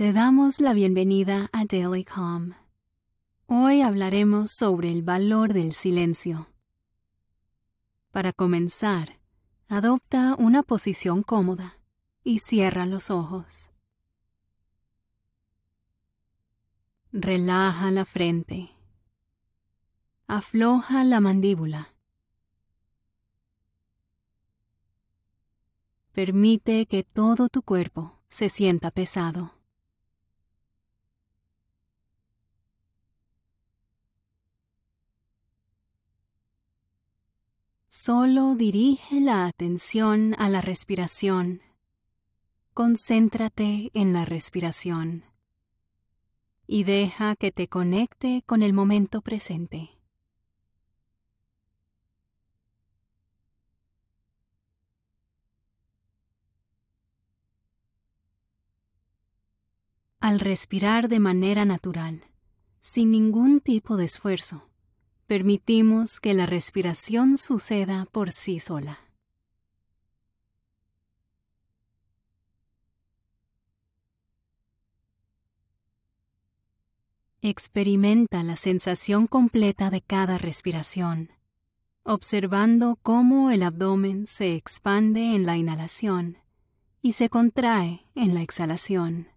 Te damos la bienvenida a Daily Calm. Hoy hablaremos sobre el valor del silencio. Para comenzar, adopta una posición cómoda y cierra los ojos. Relaja la frente. Afloja la mandíbula. Permite que todo tu cuerpo se sienta pesado. Solo dirige la atención a la respiración. Concéntrate en la respiración y deja que te conecte con el momento presente. Al respirar de manera natural, sin ningún tipo de esfuerzo, permitimos que la respiración suceda por sí sola. Experimenta la sensación completa de cada respiración, observando cómo el abdomen se expande en la inhalación y se contrae en la exhalación.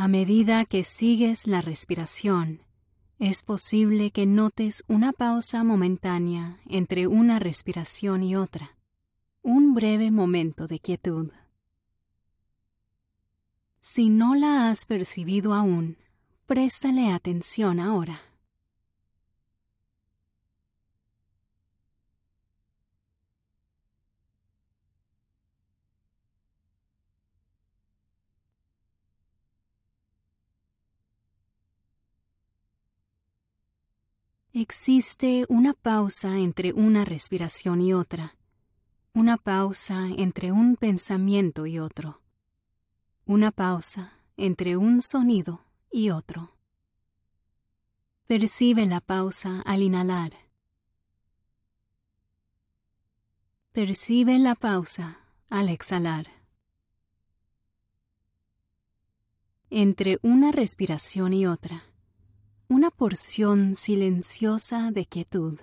A medida que sigues la respiración, es posible que notes una pausa momentánea entre una respiración y otra, un breve momento de quietud. Si no la has percibido aún, préstale atención ahora. Existe una pausa entre una respiración y otra, una pausa entre un pensamiento y otro, una pausa entre un sonido y otro. Percibe la pausa al inhalar. Percibe la pausa al exhalar. Entre una respiración y otra una porción silenciosa de quietud.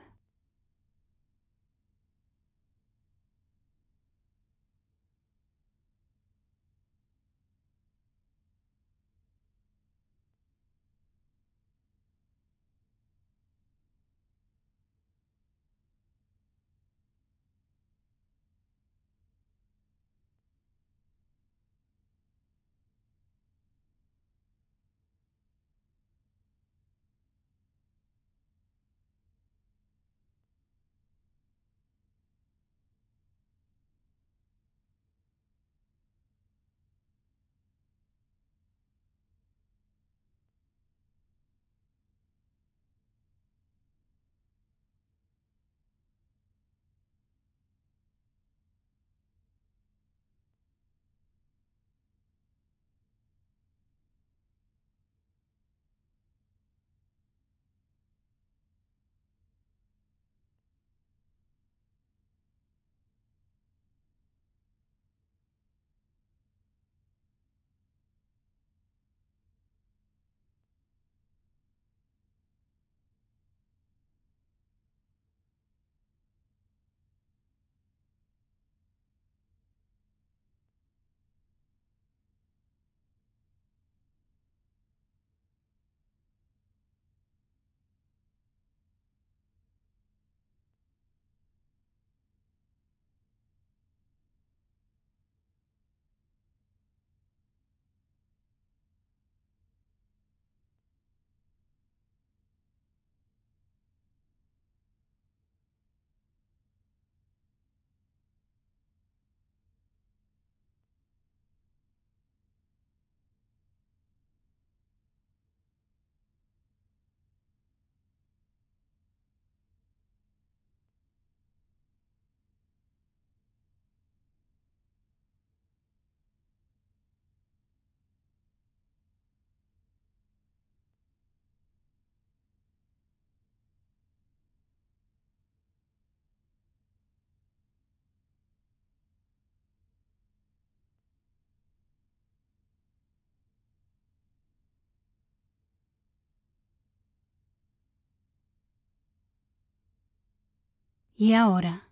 Y ahora,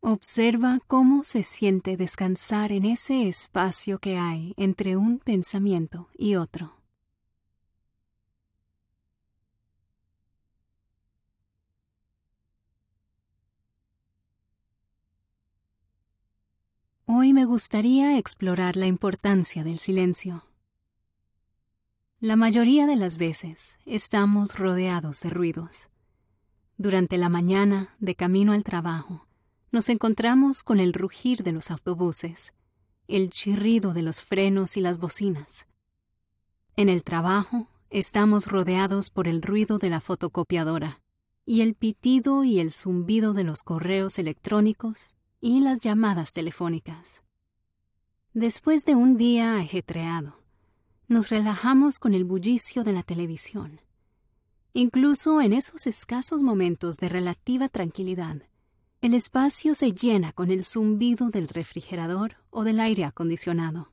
observa cómo se siente descansar en ese espacio que hay entre un pensamiento y otro. Hoy me gustaría explorar la importancia del silencio. La mayoría de las veces estamos rodeados de ruidos. Durante la mañana, de camino al trabajo, nos encontramos con el rugir de los autobuses, el chirrido de los frenos y las bocinas. En el trabajo, estamos rodeados por el ruido de la fotocopiadora y el pitido y el zumbido de los correos electrónicos y las llamadas telefónicas. Después de un día ajetreado, nos relajamos con el bullicio de la televisión. Incluso en esos escasos momentos de relativa tranquilidad, el espacio se llena con el zumbido del refrigerador o del aire acondicionado.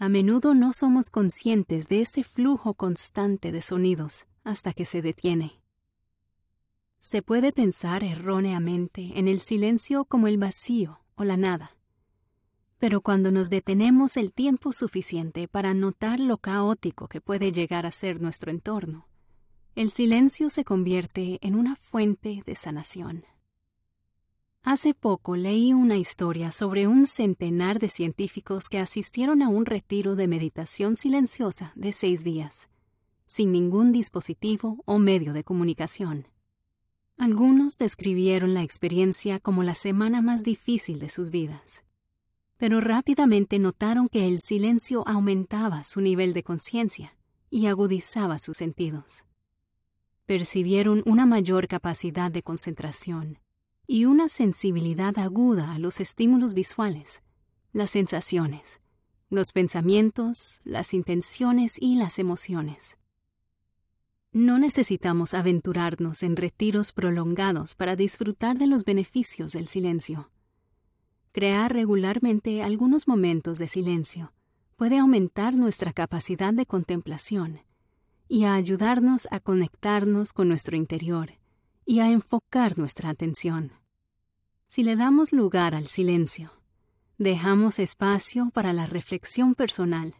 A menudo no somos conscientes de este flujo constante de sonidos hasta que se detiene. Se puede pensar erróneamente en el silencio como el vacío o la nada. Pero cuando nos detenemos el tiempo suficiente para notar lo caótico que puede llegar a ser nuestro entorno, el silencio se convierte en una fuente de sanación. Hace poco leí una historia sobre un centenar de científicos que asistieron a un retiro de meditación silenciosa de seis días, sin ningún dispositivo o medio de comunicación. Algunos describieron la experiencia como la semana más difícil de sus vidas, pero rápidamente notaron que el silencio aumentaba su nivel de conciencia y agudizaba sus sentidos. Percibieron una mayor capacidad de concentración y una sensibilidad aguda a los estímulos visuales, las sensaciones, los pensamientos, las intenciones y las emociones. No necesitamos aventurarnos en retiros prolongados para disfrutar de los beneficios del silencio. Crear regularmente algunos momentos de silencio puede aumentar nuestra capacidad de contemplación y a ayudarnos a conectarnos con nuestro interior y a enfocar nuestra atención. Si le damos lugar al silencio, dejamos espacio para la reflexión personal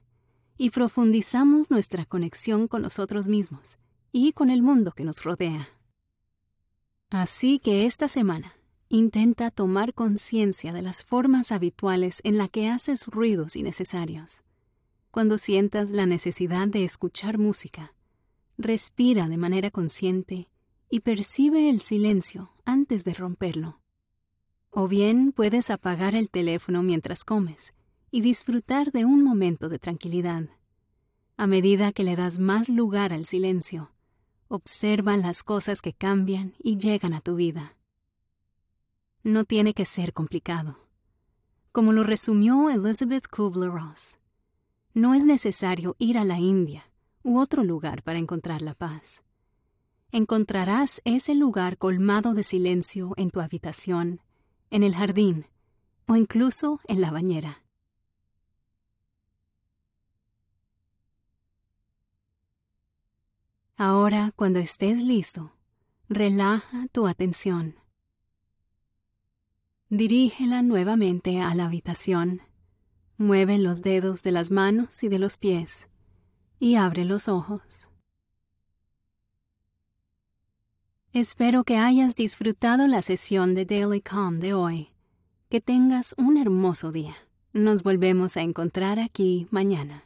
y profundizamos nuestra conexión con nosotros mismos y con el mundo que nos rodea. Así que esta semana intenta tomar conciencia de las formas habituales en las que haces ruidos innecesarios. Cuando sientas la necesidad de escuchar música, respira de manera consciente y percibe el silencio antes de romperlo. O bien puedes apagar el teléfono mientras comes y disfrutar de un momento de tranquilidad. A medida que le das más lugar al silencio, Observa las cosas que cambian y llegan a tu vida. No tiene que ser complicado. Como lo resumió Elizabeth Kubler-Ross, no es necesario ir a la India u otro lugar para encontrar la paz. Encontrarás ese lugar colmado de silencio en tu habitación, en el jardín o incluso en la bañera. Ahora, cuando estés listo, relaja tu atención. Dirígela nuevamente a la habitación. Mueve los dedos de las manos y de los pies y abre los ojos. Espero que hayas disfrutado la sesión de Daily Calm de hoy. Que tengas un hermoso día. Nos volvemos a encontrar aquí mañana.